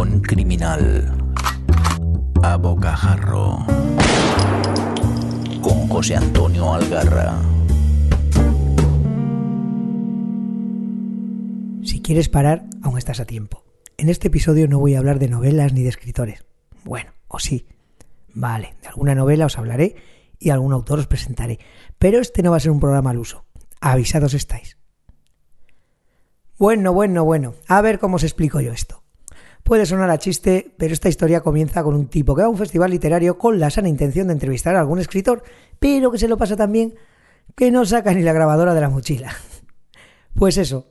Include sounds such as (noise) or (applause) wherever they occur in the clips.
Rincón Criminal. A Bocajarro. Con José Antonio Algarra. Si quieres parar, aún estás a tiempo. En este episodio no voy a hablar de novelas ni de escritores. Bueno, o sí. Vale, de alguna novela os hablaré y algún autor os presentaré. Pero este no va a ser un programa al uso. Avisados estáis. Bueno, bueno, bueno. A ver cómo os explico yo esto. Puede sonar a chiste, pero esta historia comienza con un tipo que va a un festival literario con la sana intención de entrevistar a algún escritor, pero que se lo pasa tan bien que no saca ni la grabadora de la mochila. (laughs) Pues eso,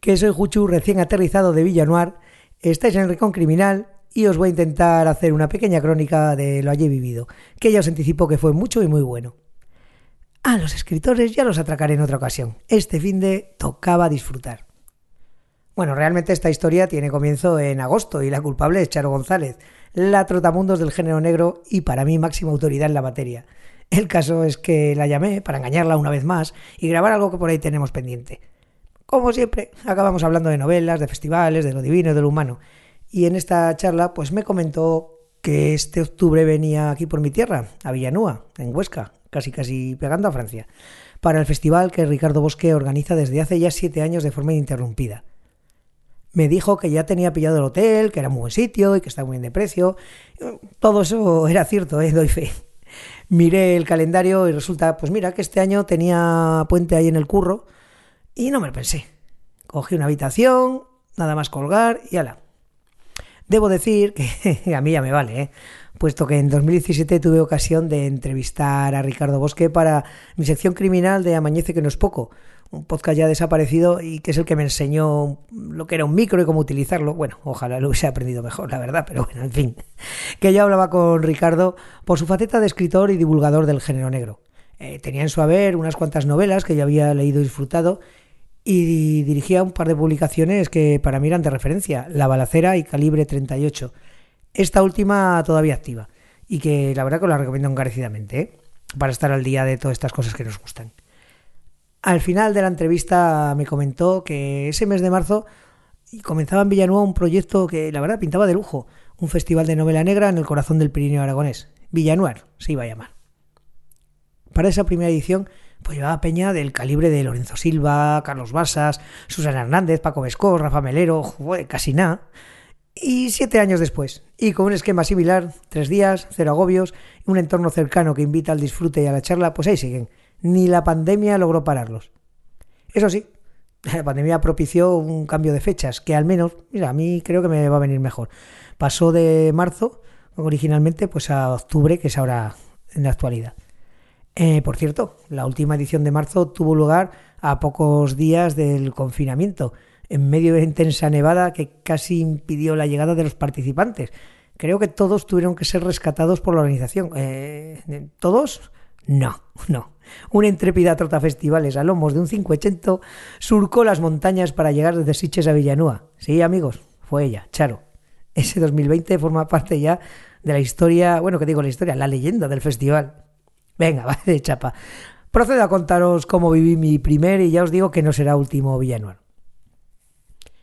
que soy Juchu recién aterrizado de Villanoir, estáis en el Rincón Criminal y os voy a intentar hacer una pequeña crónica de lo allí vivido, que ya os anticipo que fue mucho y muy bueno. A los escritores ya los atracaré en otra ocasión. Este fin de tocaba disfrutar. Bueno, realmente esta historia tiene comienzo en agosto y la culpable es Charo González, la trotamundos del género negro y para mí máxima autoridad en la materia. El caso es que la llamé para engañarla una vez más y grabar algo que por ahí tenemos pendiente. Como siempre, acabamos hablando de novelas, de festivales, de lo divino y de lo humano. Y en esta charla, pues me comentó que este octubre venía aquí por mi tierra, a Villanúa, en Huesca, casi casi pegando a Francia, para el festival que Ricardo Bosque organiza desde hace ya siete años de forma ininterrumpida me dijo que ya tenía pillado el hotel, que era muy buen sitio y que estaba muy bien de precio. Todo eso era cierto, ¿eh? doy fe. Miré el calendario y resulta, pues mira, que este año tenía puente ahí en el curro y no me lo pensé. Cogí una habitación, nada más colgar y ala. Debo decir que (laughs) a mí ya me vale, ¿eh? puesto que en 2017 tuve ocasión de entrevistar a Ricardo Bosque para mi sección criminal de Amañece que no es poco, un podcast ya desaparecido y que es el que me enseñó lo que era un micro y cómo utilizarlo. Bueno, ojalá lo hubiese aprendido mejor, la verdad, pero bueno, en fin. Que yo hablaba con Ricardo por su faceta de escritor y divulgador del género negro. Eh, tenía en su haber unas cuantas novelas que yo había leído y disfrutado y dirigía un par de publicaciones que para mí eran de referencia, La Balacera y Calibre 38. Esta última todavía activa y que la verdad que os la recomiendo encarecidamente, ¿eh? para estar al día de todas estas cosas que nos gustan. Al final de la entrevista me comentó que ese mes de marzo comenzaba en Villanueva un proyecto que la verdad pintaba de lujo, un festival de novela negra en el corazón del Pirineo aragonés. Villanuar se iba a llamar. Para esa primera edición pues llevaba peña del calibre de Lorenzo Silva, Carlos Basas, Susana Hernández, Paco Vescó, Rafa Melero, casi nada. Y siete años después, y con un esquema similar, tres días, cero agobios, un entorno cercano que invita al disfrute y a la charla, pues ahí siguen ni la pandemia logró pararlos. Eso sí, (laughs) la pandemia propició un cambio de fechas, que al menos, mira, a mí creo que me va a venir mejor. Pasó de marzo, originalmente, pues a octubre, que es ahora en la actualidad. Eh, por cierto, la última edición de marzo tuvo lugar a pocos días del confinamiento, en medio de intensa nevada que casi impidió la llegada de los participantes. Creo que todos tuvieron que ser rescatados por la organización. Eh, ¿Todos? No, (laughs) no. Una intrépida trota festivales a lomos de un 580 surcó las montañas para llegar desde Siches a Villanúa. Sí, amigos, fue ella, Charo. Ese 2020 forma parte ya de la historia, bueno, que digo la historia, la leyenda del festival. Venga, (laughs) va de chapa. Procedo a contaros cómo viví mi primer y ya os digo que no será último Villanueva.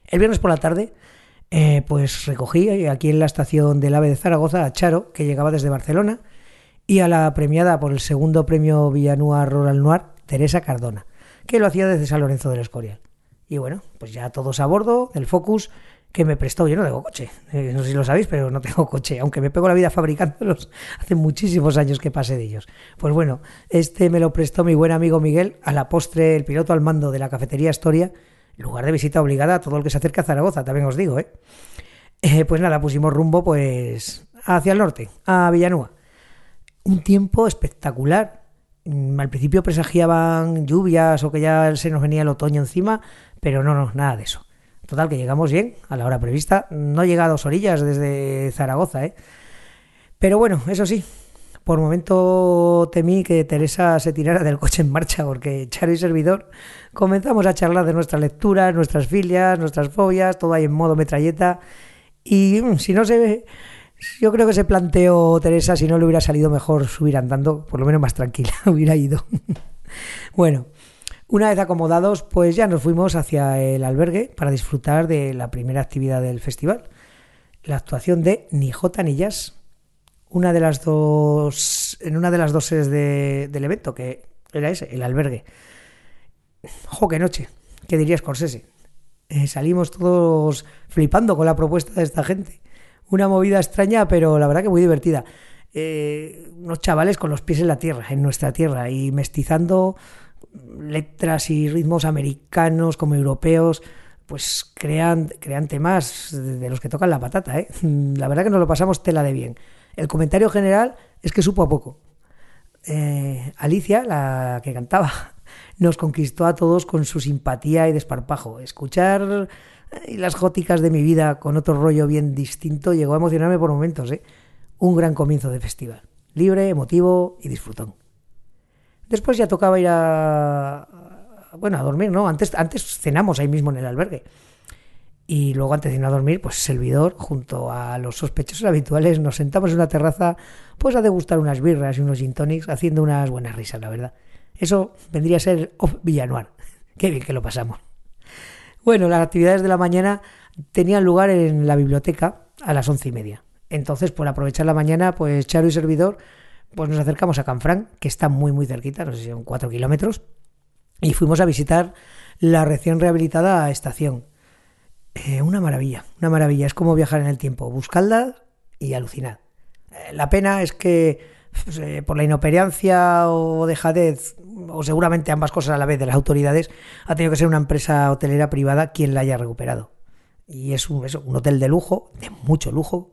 El viernes por la tarde, eh, pues recogí aquí en la estación del AVE de Zaragoza a Charo, que llegaba desde Barcelona, y a la premiada por el segundo premio Villanúa Rural Noir, Teresa Cardona, que lo hacía desde San Lorenzo del Escorial. Y bueno, pues ya todos a bordo del Focus que me prestó. Yo no tengo coche, eh, no sé si lo sabéis, pero no tengo coche, aunque me pego la vida fabricándolos (laughs) hace muchísimos años que pasé de ellos. Pues bueno, este me lo prestó mi buen amigo Miguel, a la postre el piloto al mando de la cafetería Astoria, lugar de visita obligada a todo el que se acerca a Zaragoza, también os digo, ¿eh? eh pues nada, pusimos rumbo pues hacia el norte, a Villanúa un tiempo espectacular. Mm, al principio presagiaban lluvias o que ya se nos venía el otoño encima, pero no, no, nada de eso. Total, que llegamos bien a la hora prevista. No llega a dos orillas desde Zaragoza, ¿eh? Pero bueno, eso sí, por momento temí que Teresa se tirara del coche en marcha, porque Charo y servidor comenzamos a charlar de nuestras lecturas, nuestras filias, nuestras fobias, todo ahí en modo metralleta. Y mm, si no se ve yo creo que se planteó Teresa, si no le hubiera salido mejor subir andando, por lo menos más tranquila, (laughs) hubiera ido. bueno, una vez acomodados, pues ya nos fuimos hacia el albergue para disfrutar de la primera actividad del festival. la actuación de Ni Jota ni Jazz, una de las dos, en una de las dos sedes del evento, que era ese, el albergue. ¡Jo, qué noche! ¿Qué diría Scorsese? Eh, salimos todos flipando con la propuesta de esta gente. Una movida extraña, pero la verdad que muy divertida. Eh, unos chavales con los pies en la tierra, en nuestra tierra, y mestizando letras y ritmos americanos como europeos, pues crean, crean temas de los que tocan la patata. ¿eh? La verdad que nos lo pasamos tela de bien. El comentario general es que supo a poco. Eh, Alicia, la que cantaba, (laughs) nos conquistó a todos con su simpatía y desparpajo. Escuchar eh, las góticas de mi vida con otro rollo bien distinto llegó a emocionarme por momentos. ¿eh? Un gran comienzo de festival. Libre, emotivo y disfrutón. Después ya tocaba ir a, bueno, a dormir, ¿no? Antes, antes cenamos ahí mismo en el albergue. Y luego antes de ir a dormir, pues servidor, junto a los sospechosos habituales, nos sentamos en una terraza, pues a degustar unas birras y unos gin tonics, haciendo unas buenas risas, la verdad. Eso vendría a ser off Villanuar. (laughs) Qué bien que lo pasamos. Bueno, las actividades de la mañana tenían lugar en la biblioteca a las once y media. Entonces, por aprovechar la mañana, pues Charo y servidor, pues nos acercamos a Canfrán, que está muy, muy cerquita, no sé si son cuatro kilómetros, y fuimos a visitar la recién rehabilitada estación. Eh, una maravilla, una maravilla. Es como viajar en el tiempo. Buscadla y alucinad. Eh, la pena es que pues, eh, por la inoperancia o dejadez, o seguramente ambas cosas a la vez de las autoridades, ha tenido que ser una empresa hotelera privada quien la haya recuperado. Y es un, hotel de lujo, de mucho lujo,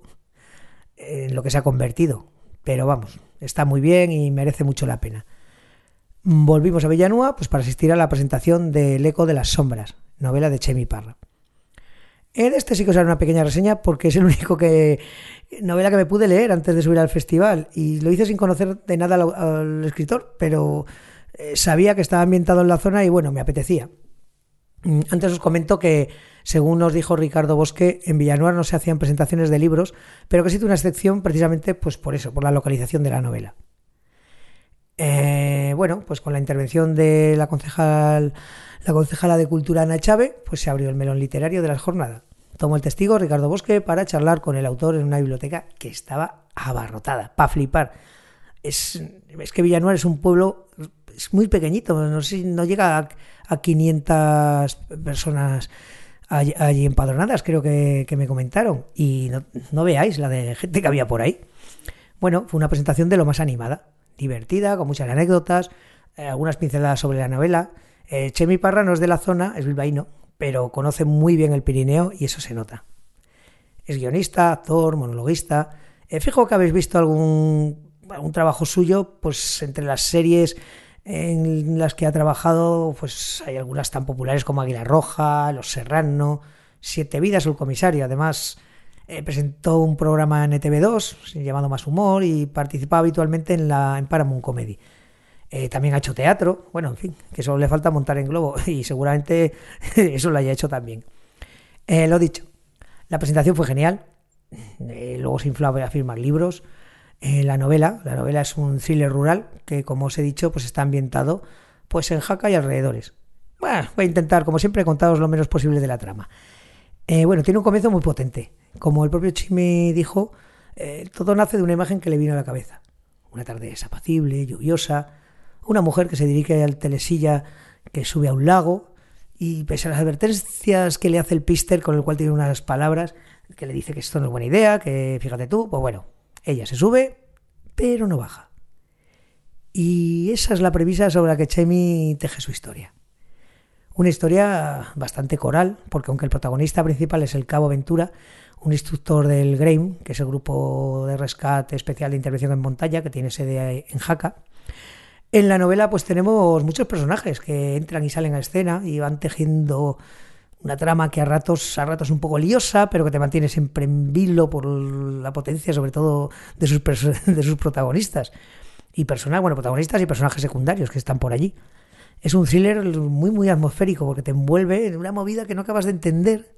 en lo que se ha convertido. Pero vamos, está muy bien y merece mucho la pena. Volvimos a Villanúa pues, para asistir a la presentación de El eco de las sombras, novela de Chemi Parra. En este sí que os haré una pequeña reseña porque es el único que novela que me pude leer antes de subir al festival y lo hice sin conocer de nada al, escritor, pero eh, sabía que estaba ambientado en la zona y bueno, me apetecía. Mm, antes os comento que, según nos dijo Ricardo Bosque, en Villanueva no se hacían presentaciones de libros, pero que existe una excepción precisamente pues por eso, por la localización de la novela. Eh, bueno, pues con la intervención de la concejal, la concejala de Cultura Ana Chávez, pues se abrió el melón literario de la jornada. Tomó el testigo Ricardo Bosque para charlar con el autor en una biblioteca que estaba abarrotada, para flipar. Es, es que Villanueva es un pueblo es muy pequeñito, no, sé, no llega a, a 500 personas allí, empadronadas, creo que, me comentaron. Y no, no veáis la de gente que había por ahí. Bueno, fue una presentación de lo más animada divertida, con muchas anécdotas, eh, algunas pinceladas sobre la novela. Eh, Chemi Parra no es de la zona, es bilbaíno, pero conoce muy bien el Pirineo y eso se nota. Es guionista, actor, monologuista. Eh, fijo que habéis visto algún, algún trabajo suyo, pues entre las series en las que ha trabajado, pues hay algunas tan populares como Águila Roja, Los Serrano, Siete Vidas, el comisario. Además, eh, presentó un programa en ETV2 llamado Más Humor y participaba habitualmente en, la, en Paramount Comedy. Eh, también ha hecho teatro, bueno, en fin, que solo le falta montar en globo (laughs) y seguramente (laughs) eso lo haya hecho también. Eh, lo dicho, la presentación fue genial, luego se inflaba a firmar libros. La novela, la novela es un thriller rural que, como os he dicho, pues está ambientado pues en Jaca y alrededores. Bueno, voy a intentar, como siempre, contaros lo menos posible de la trama. bueno, tiene un comienzo muy potente. Como el propio Chimi dijo, eh, todo nace de una imagen que le vino a la cabeza. Una tarde desapacible, lluviosa, una mujer que se dirige al telesilla que sube a un lago y pese a las advertencias que le hace el pister con el cual tiene unas palabras que le dice que esto no es buena idea, que fíjate tú, pues bueno, ella se sube, pero no baja. Y esa es la premisa sobre la que Chemi teje su historia. Una historia bastante coral, porque aunque el protagonista principal es el Cabo Ventura, un instructor del GRAIM, que es el grupo de rescate especial de intervención en montaña, que tiene sede en Jaca. En la novela pues tenemos muchos personajes que entran y salen a escena y van tejiendo una trama que a ratos, a ratos un poco liosa, pero que te mantiene siempre en vilo por la potencia, sobre todo de sus, (laughs) de sus protagonistas. Y personas, bueno, protagonistas y personajes secundarios que están por allí. Es un thriller muy, muy atmosférico porque te envuelve en una movida que no acabas de entender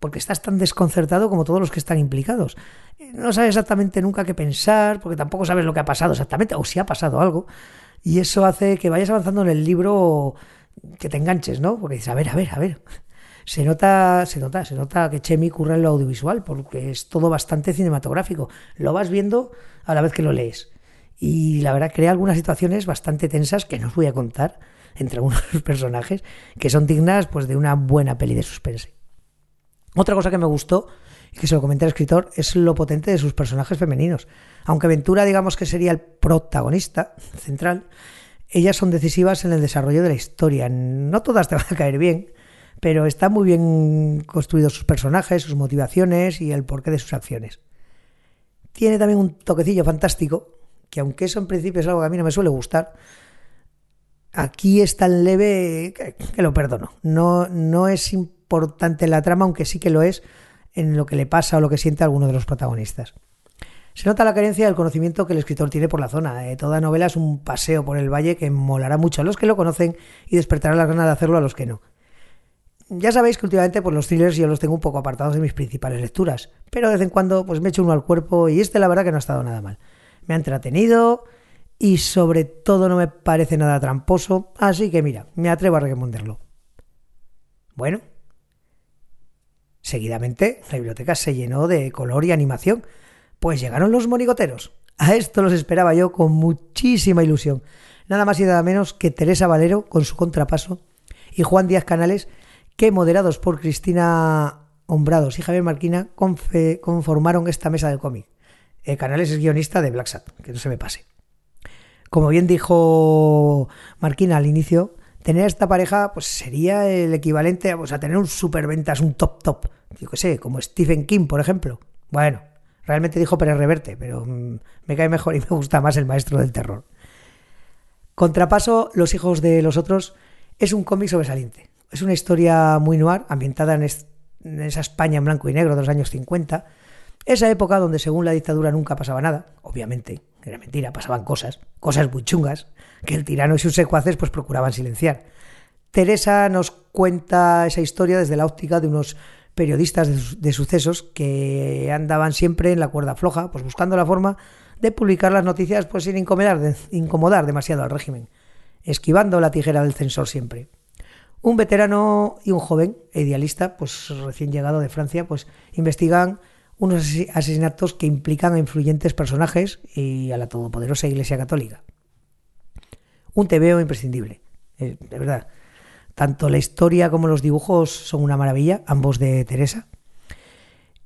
porque estás tan desconcertado como todos los que están implicados. No sabes exactamente nunca qué pensar, porque tampoco sabes lo que ha pasado exactamente, o si ha pasado algo. Y eso hace que vayas avanzando en el libro que te enganches, ¿no? Porque dices, a ver, a ver, a ver. Se nota, se nota, se nota que Chemi curra en lo audiovisual, porque es todo bastante cinematográfico. Lo vas viendo a la vez que lo lees. Y la verdad crea algunas situaciones bastante tensas que no os voy a contar entre (laughs) los personajes, que son dignas pues, de una buena peli de suspense. Otra cosa que me gustó, y que se lo comenté al escritor, es lo potente de sus personajes femeninos. Aunque Ventura, digamos que sería el protagonista central, ellas son decisivas en el desarrollo de la historia. No todas te (laughs) van a caer bien, pero están muy bien construidos sus personajes, sus motivaciones y el porqué de sus acciones. Tiene también un toquecillo fantástico, que aunque eso en principio es algo que a mí no me suele gustar, aquí es tan leve que, lo perdono. No, no es importante la trama, aunque sí que lo es en lo que le pasa o lo que siente alguno de los protagonistas. Se nota la carencia del conocimiento que el escritor tiene por la zona. Eh, toda novela es un paseo por el valle que molará mucho a los que lo conocen y despertará la ganas de hacerlo a los que no. Ya sabéis que últimamente pues, los thrillers yo los tengo un poco apartados de mis principales lecturas, pero de vez en cuando pues, me echo uno al cuerpo y este la verdad que no ha estado nada mal. Me ha entretenido y sobre todo no me parece nada tramposo, así que mira, me atrevo a recomendarlo. Bueno, seguidamente la biblioteca se llenó de color y animación, pues llegaron los monigoteros. A esto los esperaba yo con muchísima ilusión. Nada más y nada menos que Teresa Valero con su contrapaso y Juan Díaz Canales que, moderados por Cristina Hombrados y Javier Marquina, conformaron esta mesa del cómic. Eh, Canales es guionista de Black Sat, que no se me pase. Como bien dijo Marquina al inicio, tener esta pareja pues sería el equivalente pues, a tener un superventas, un top top. Yo qué sé, como Stephen King, por ejemplo. Bueno, realmente dijo Pérez Reverte, pero mm, me cae mejor y me gusta más el maestro del terror. Contrapaso, Los hijos de los otros es un cómic sobresaliente. Es una historia muy noir, ambientada en, esa España en blanco y negro de los años 50. Esa época donde según la dictadura nunca pasaba nada, obviamente, era mentira, pasaban cosas, cosas muy chungas, que el tirano y sus secuaces pues procuraban silenciar. Teresa nos cuenta esa historia desde la óptica de unos periodistas de, sucesos que andaban siempre en la cuerda floja, pues buscando la forma de publicar las noticias pues sin incomodar, incomodar demasiado al régimen, esquivando la tijera del censor siempre. Un veterano y un joven idealista, pues recién llegado de Francia, pues investigan unos asesinatos que implican a influyentes personajes y a la todopoderosa Iglesia Católica. Un tebeo imprescindible, eh, de verdad. Tanto la historia como los dibujos son una maravilla, ambos de Teresa.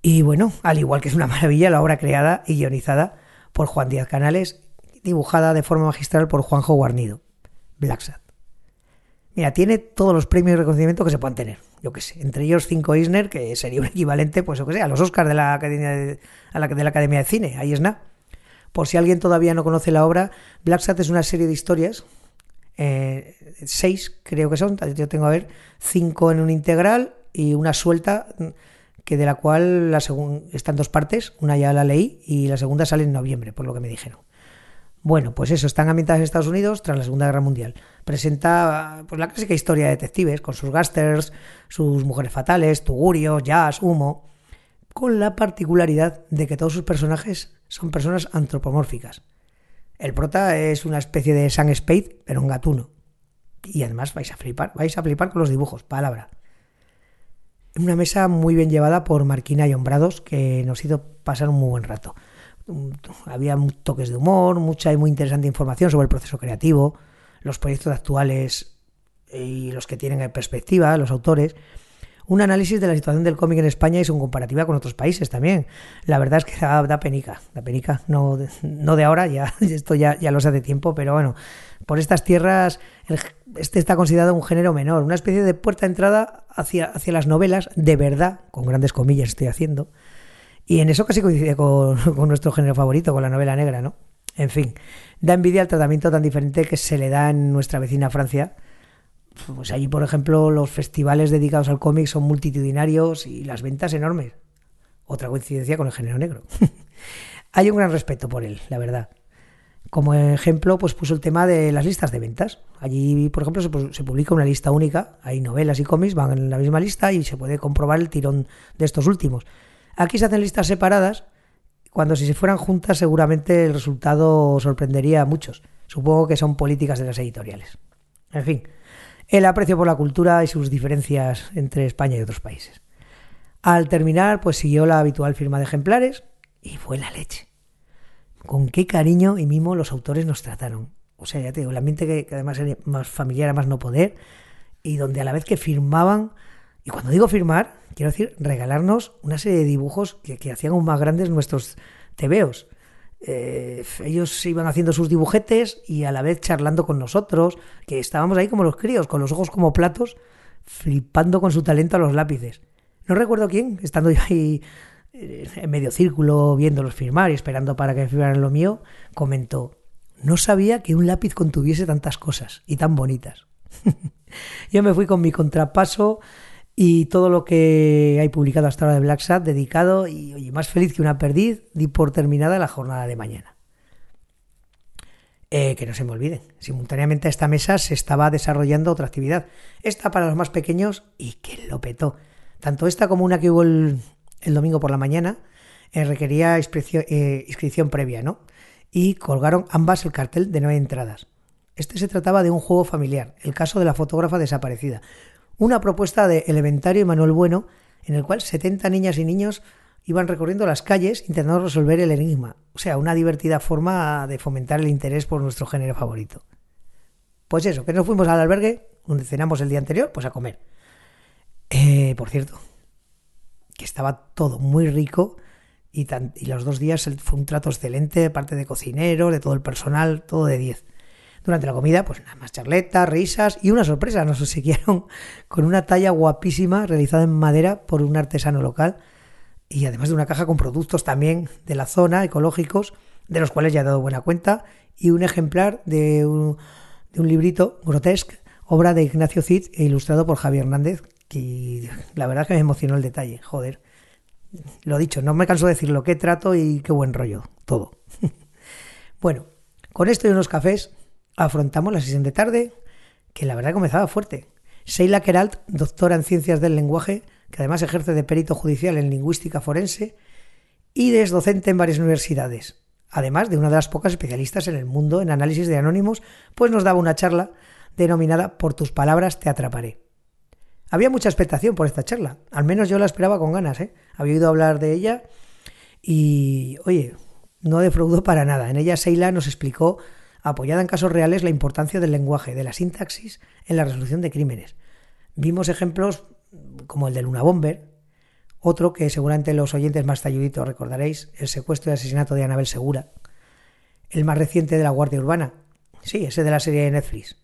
Y bueno, al igual que es una maravilla la obra creada y guionizada por Juan Díaz Canales, dibujada de forma magistral por Juanjo Guarnido, Black Mira, tiene todos los premios y reconocimiento que se puedan tener. Yo qué sé, entre ellos cinco Eisner, que sería un (laughs) equivalente, pues yo qué sé, a los Oscars de la Academia de, la, de la Academia de Cine. Ahí es nada. Por si alguien todavía no conoce la obra, Black Sat es una serie de historias, eh, seis creo que son, yo tengo a ver, cinco en un integral y una suelta, que de la cual la están dos partes, una ya la leí y la segunda sale en noviembre, por lo que me dijeron. Bueno, pues eso, están ambientadas en Estados Unidos tras la Segunda Guerra Mundial. Presenta pues, la clásica historia de detectives, con sus gasters, sus mujeres fatales, tugurios, jazz, humo, con la particularidad de que todos sus personajes son personas antropomórficas. El prota es una especie de Sam Spade, pero un gatuno. Y además vais a flipar, vais a flipar con los dibujos, palabra. Una mesa muy bien llevada por Marquina y Hombrados, que nos hizo pasar un muy buen rato había toques de humor, mucha y muy interesante información sobre el proceso creativo, los proyectos actuales y los que tienen en perspectiva, los autores. Un análisis de la situación del cómic en España y su comparativa con otros países también. La verdad es que da, penica, da penica, no, no de ahora, ya (laughs) esto ya, ya lo sé hace tiempo, pero bueno, por estas tierras este está considerado un género menor, una especie de puerta de entrada hacia, hacia las novelas de verdad, con grandes comillas estoy haciendo, y en eso casi coincide (laughs) con, nuestro género favorito, con la novela negra, ¿no? En fin, da envidia el tratamiento tan diferente que se le da en nuestra vecina Francia. Pues allí, por ejemplo, los festivales dedicados al cómic son multitudinarios y las ventas enormes. Otra coincidencia con el género negro. (laughs) Hay un gran respeto por él, la verdad. Como ejemplo, pues puso el tema de las listas de ventas. Allí, por ejemplo, se, se, publica una lista única. Hay novelas y cómics, van en la misma lista y se puede comprobar el tirón de estos últimos. Aquí se hacen listas separadas, cuando si se fueran juntas seguramente el resultado sorprendería a muchos. Supongo que son políticas de las editoriales. En fin, el aprecio por la cultura y sus diferencias entre España y otros países. Al terminar, pues siguió la habitual firma de ejemplares y fue la leche. Con qué cariño y mimo los autores nos trataron. O sea, ya te digo, el ambiente que, además era más familiar, a más no poder, y donde a la vez que firmaban, y cuando digo firmar, quiero decir regalarnos una serie de dibujos que, hacían aún más grandes nuestros tebeos. Eh, ellos iban haciendo sus dibujetes y a la vez charlando con nosotros, que estábamos ahí como los críos, con los ojos como platos, flipando con su talento a los lápices. No recuerdo quién, estando yo ahí eh, en medio círculo viéndolos firmar y esperando para que firmaran lo mío, comentó, no sabía que un lápiz contuviese tantas cosas y tan bonitas. (laughs) yo me fui con mi contrapaso y todo lo que hay publicado hasta ahora de Black Sat dedicado y oye, más feliz que una perdiz, di por terminada la jornada de mañana. Eh, que no se me olviden, simultáneamente a esta mesa se estaba desarrollando otra actividad, esta para los más pequeños y que lo petó. Tanto esta como una que hubo el, domingo por la mañana eh, requería inscripción, eh, inscripción previa, ¿no? Y colgaron ambas el cartel de nueve entradas. Este se trataba de un juego familiar, el caso de la fotógrafa desaparecida, una propuesta de Elementario Manuel Bueno, en el cual 70 niñas y niños iban recorriendo las calles intentando resolver el enigma. O sea, una divertida forma de fomentar el interés por nuestro género favorito. Pues eso, que nos fuimos al albergue, donde cenamos el día anterior, pues a comer. Eh, por cierto, que estaba todo muy rico y, y los dos días fue un trato excelente de parte de cocineros, de todo el personal, todo de 10. Durante la comida, pues nada más charletas, risas y una sorpresa. Nos obsequiaron con una talla guapísima realizada en madera por un artesano local y además de una caja con productos también de la zona, ecológicos, de los cuales ya he dado buena cuenta, y un ejemplar de un, de un librito grotesque, obra de Ignacio Cid e ilustrado por Javier Hernández, que la verdad que me emocionó el detalle, joder. Lo dicho, no me canso de decirlo, qué trato y qué buen rollo, todo. (laughs) bueno, con esto y unos cafés afrontamos la sesión de tarde, que la verdad comenzaba fuerte. Sheila Keralt, doctora en ciencias del lenguaje, que además ejerce de perito judicial en lingüística forense y es docente en varias universidades, además de una de las pocas especialistas en el mundo en análisis de anónimos, pues nos daba una charla denominada Por tus palabras te atraparé. Había mucha expectación por esta charla, al menos yo la esperaba con ganas, ¿eh? había oído hablar de ella y, oye, no defraudó para nada. En ella Sheila nos explicó apoyada en casos reales la importancia del lenguaje, de la sintaxis en la resolución de crímenes. Vimos ejemplos como el de Luna Bomber, otro que seguramente los oyentes más talluditos recordaréis, el secuestro y asesinato de Anabel Segura, el más reciente de la Guardia Urbana, sí, ese de la serie de Netflix,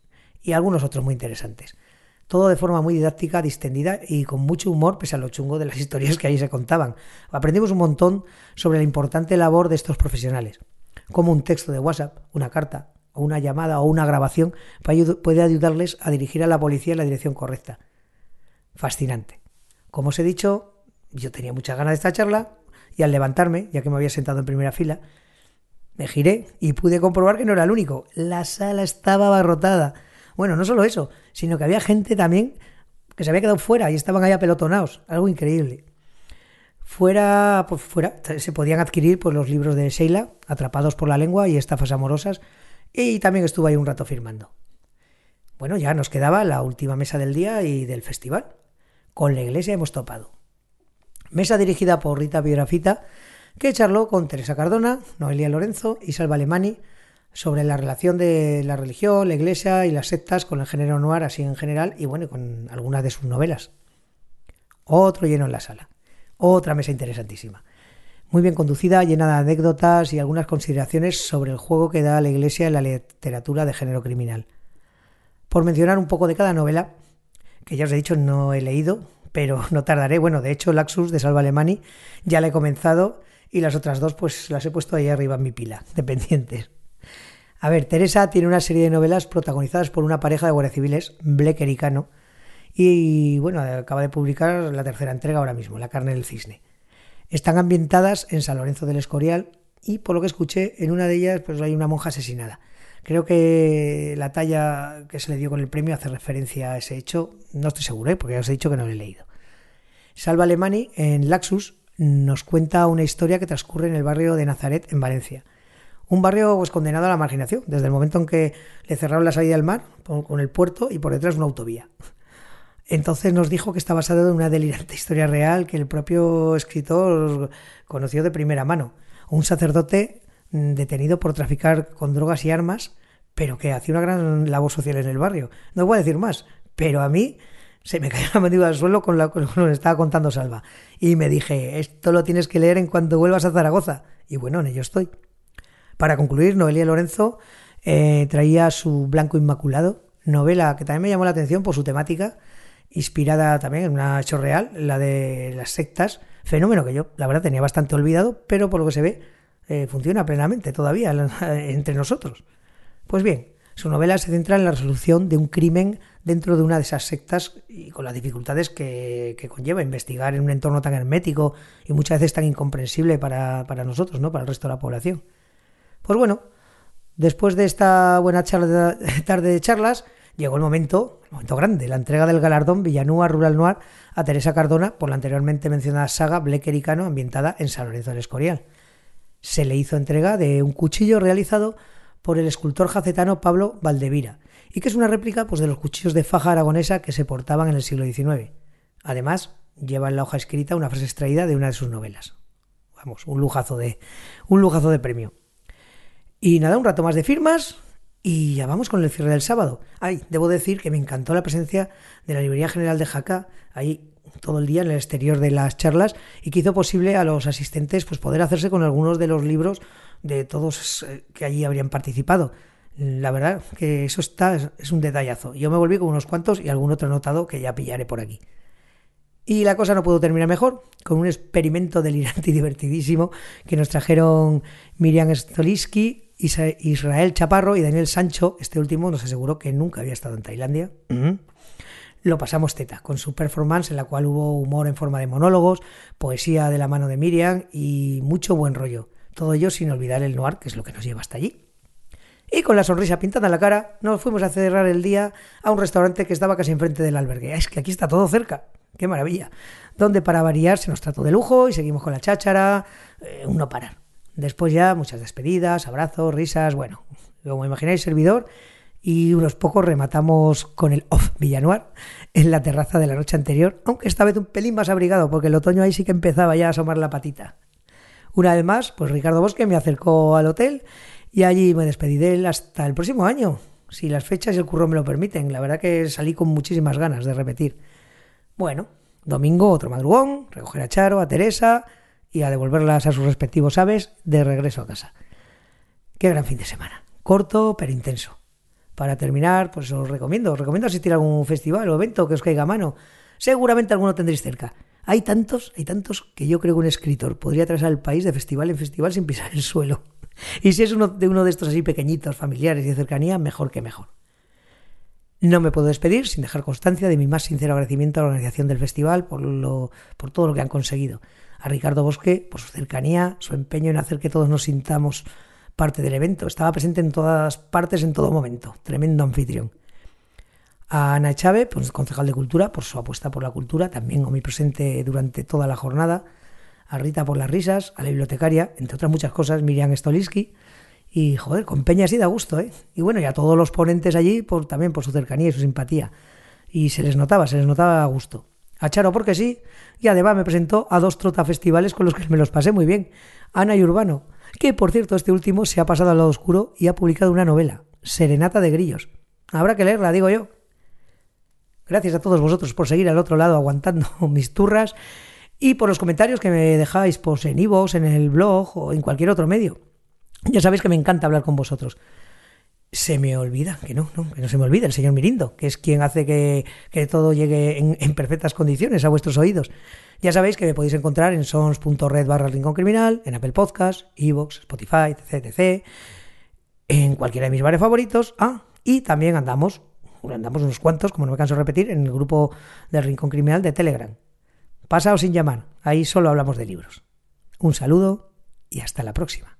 y algunos otros muy interesantes. Todo de forma muy didáctica, distendida y con mucho humor, pese a lo chungo de las (laughs) historias que ahí se contaban. Aprendimos un montón sobre la importante labor de estos profesionales como un texto de WhatsApp, una carta o una llamada o una grabación puede ayudarles a dirigir a la policía en la dirección correcta. Fascinante. Como os he dicho, yo tenía muchas ganas de esta charla y al levantarme, ya que me había sentado en primera fila, me giré y pude comprobar que no era el único. La sala estaba abarrotada. Bueno, no solo eso, sino que había gente también que se había quedado fuera y estaban ahí apelotonados. Algo increíble. Fuera, pues fuera se podían adquirir pues, los libros de Sheila, Atrapados por la lengua y Estafas amorosas, y también estuve ahí un rato firmando. Bueno, ya nos quedaba la última mesa del día y del festival. Con la iglesia hemos topado. Mesa dirigida por Rita Biografita, que charló con Teresa Cardona, Noelia Lorenzo y Salva Alemani sobre la relación de la religión, la iglesia y las sectas con el género noir así en general y bueno, con algunas de sus novelas. Otro lleno en la sala. Otra mesa interesantísima. Muy bien conducida, llena de anécdotas y algunas consideraciones sobre el juego que da la Iglesia en la literatura de género criminal. Por mencionar un poco de cada novela, que ya os he dicho no he leído, pero (laughs) no tardaré. Bueno, de hecho, Laxus de Salva Alemani ya la he comenzado y las otras dos pues las he puesto ahí arriba en mi pila, dependientes. A ver, Teresa tiene una serie de novelas protagonizadas por una pareja de guardias civiles, Blecker y Cano, y bueno, acaba de publicar la tercera entrega ahora mismo, La carne del cisne. Están ambientadas en San Lorenzo del Escorial y por lo que escuché, en una de ellas pues hay una monja asesinada. Creo que la talla que se le dio con el premio hace referencia a ese hecho. No estoy seguro, ¿eh? porque ya os he dicho que no lo he leído. Salva Alemani, en Laxus, nos cuenta una historia que transcurre en el barrio de Nazaret, en Valencia. Un barrio pues, condenado a la marginación, desde el momento en que le cerraron la salida al mar con el puerto y por detrás una autovía. Entonces nos dijo que está basado en una delirante historia real que el propio escritor conoció de primera mano. Un sacerdote mm, detenido por traficar con drogas y armas, pero que hacía una gran labor social en el barrio. No voy a decir más, pero a mí se me (laughs) cayó la mandíbula al suelo con, lo que nos estaba contando Salva. Y me dije, esto lo tienes que leer en cuanto vuelvas a Zaragoza. Y bueno, en ello estoy. Para concluir, Noelia Lorenzo eh, traía su Blanco Inmaculado, novela que también me llamó la atención por su temática inspirada también en una hecho real, la de las sectas, fenómeno que yo, la verdad, tenía bastante olvidado, pero por lo que se ve, eh, funciona plenamente todavía (laughs) entre nosotros. Pues bien, su novela se centra en la resolución de un crimen dentro de una de esas sectas y con las dificultades que, conlleva investigar en un entorno tan hermético y muchas veces tan incomprensible para, para nosotros, ¿no? para el resto de la población. Pues bueno, después de esta buena charla, (laughs) tarde de charlas, llegó el momento, el momento grande, la entrega del galardón Villanúa Rural Noir a Teresa Cardona por la anteriormente mencionada saga Blecker y Cano ambientada en San Lorenzo del Escorial. Se le hizo entrega de un cuchillo realizado por el escultor jacetano Pablo Valdevira y que es una réplica pues, de los cuchillos de faja aragonesa que se portaban en el siglo XIX. Además, lleva en la hoja escrita una frase extraída de una de sus novelas. Vamos, un lujazo de, un lujazo de premio. Y nada, un rato más de firmas, y ya vamos con el cierre del sábado. Ay, debo decir que me encantó la presencia de la Librería General de Jaca ahí todo el día en el exterior de las charlas y que hizo posible a los asistentes pues poder hacerse con algunos de los libros de todos eh, que allí habrían participado. La verdad que eso está es un detallazo. Yo me volví con unos cuantos y algún otro anotado que ya pillaré por aquí. Y la cosa no pudo terminar mejor, con un experimento delirante y (laughs) divertidísimo que nos trajeron Miriam Stoliski Israel Chaparro y Daniel Sancho, este último nos aseguró que nunca había estado en Tailandia. Lo pasamos teta, con su performance en la cual hubo humor en forma de monólogos, poesía de la mano de Miriam y mucho buen rollo. Todo ello sin olvidar el noir, que es lo que nos lleva hasta allí. Y con la sonrisa pintada en la cara, nos fuimos a cerrar el día a un restaurante que estaba casi enfrente del albergue. Es que aquí está todo cerca. ¡Qué maravilla! Donde para variar se nos trató de lujo y seguimos con la cháchara, eh, un no parar. Después ya muchas despedidas, abrazos, risas, bueno, como imagináis, servidor y unos pocos rematamos con el off Villanuar en la terraza de la noche anterior, aunque esta vez un pelín más abrigado, porque el otoño ahí sí que empezaba ya a asomar la patita. Una vez más, pues Ricardo Bosque me acercó al hotel y allí me despedí de él hasta el próximo año, si las fechas y el curro me lo permiten. La verdad que salí con muchísimas ganas de repetir. Bueno, domingo otro madrugón, recoger a Charo, a Teresa, y a devolverlas a sus respectivos aves de regreso a casa. Qué gran fin de semana. Corto pero intenso. Para terminar, pues os recomiendo, os recomiendo asistir a algún festival o evento que os caiga a mano. Seguramente alguno tendréis cerca. Hay tantos, hay tantos que yo creo que un escritor podría traer al país de festival en festival sin pisar el suelo. (laughs) Y si es uno de uno de estos así pequeñitos, familiares y de cercanía, mejor que mejor. No me puedo despedir sin dejar constancia de mi más sincero agradecimiento a la organización del festival por, lo, por todo lo que han conseguido a Ricardo Bosque por su cercanía, su empeño en hacer que todos nos sintamos parte del evento. Estaba presente en todas partes, en todo momento. Tremendo anfitrión. A Ana Chávez, pues, concejal de Cultura, por su apuesta por la cultura, también presente durante toda la jornada. A Rita por las risas, a la bibliotecaria, entre otras muchas cosas, Miriam Stoliski. Y, joder, con Peña sí da gusto, ¿eh? Y bueno, y a todos los ponentes allí, por, también por su cercanía y su simpatía. Y se les notaba, se les notaba a gusto a Charo porque sí, y además me presentó a dos trotafestivales con los que me los pasé muy bien, Ana y Urbano, que por cierto este último se ha pasado al lado oscuro y ha publicado una novela, Serenata de Grillos. Habrá que leerla, digo yo. Gracias a todos vosotros por seguir al otro lado aguantando (laughs) mis turras y por los comentarios que me dejáis pues, en iVoox, en el blog o en cualquier otro medio. Ya sabéis que me encanta hablar con vosotros se me olvida, que no, no, que no se me olvide, el señor Mirindo, que es quien hace que, todo llegue en, perfectas condiciones a vuestros oídos. Ya sabéis que me podéis encontrar en sons.red barra Rincón Criminal, en Apple Podcast, Evox, Spotify, etc, en cualquiera de mis bares favoritos. Ah, y también andamos, andamos unos cuantos, como no me canso de repetir, en el grupo del Rincón Criminal de Telegram. Pasaos sin llamar, ahí solo hablamos de libros. Un saludo y hasta la próxima.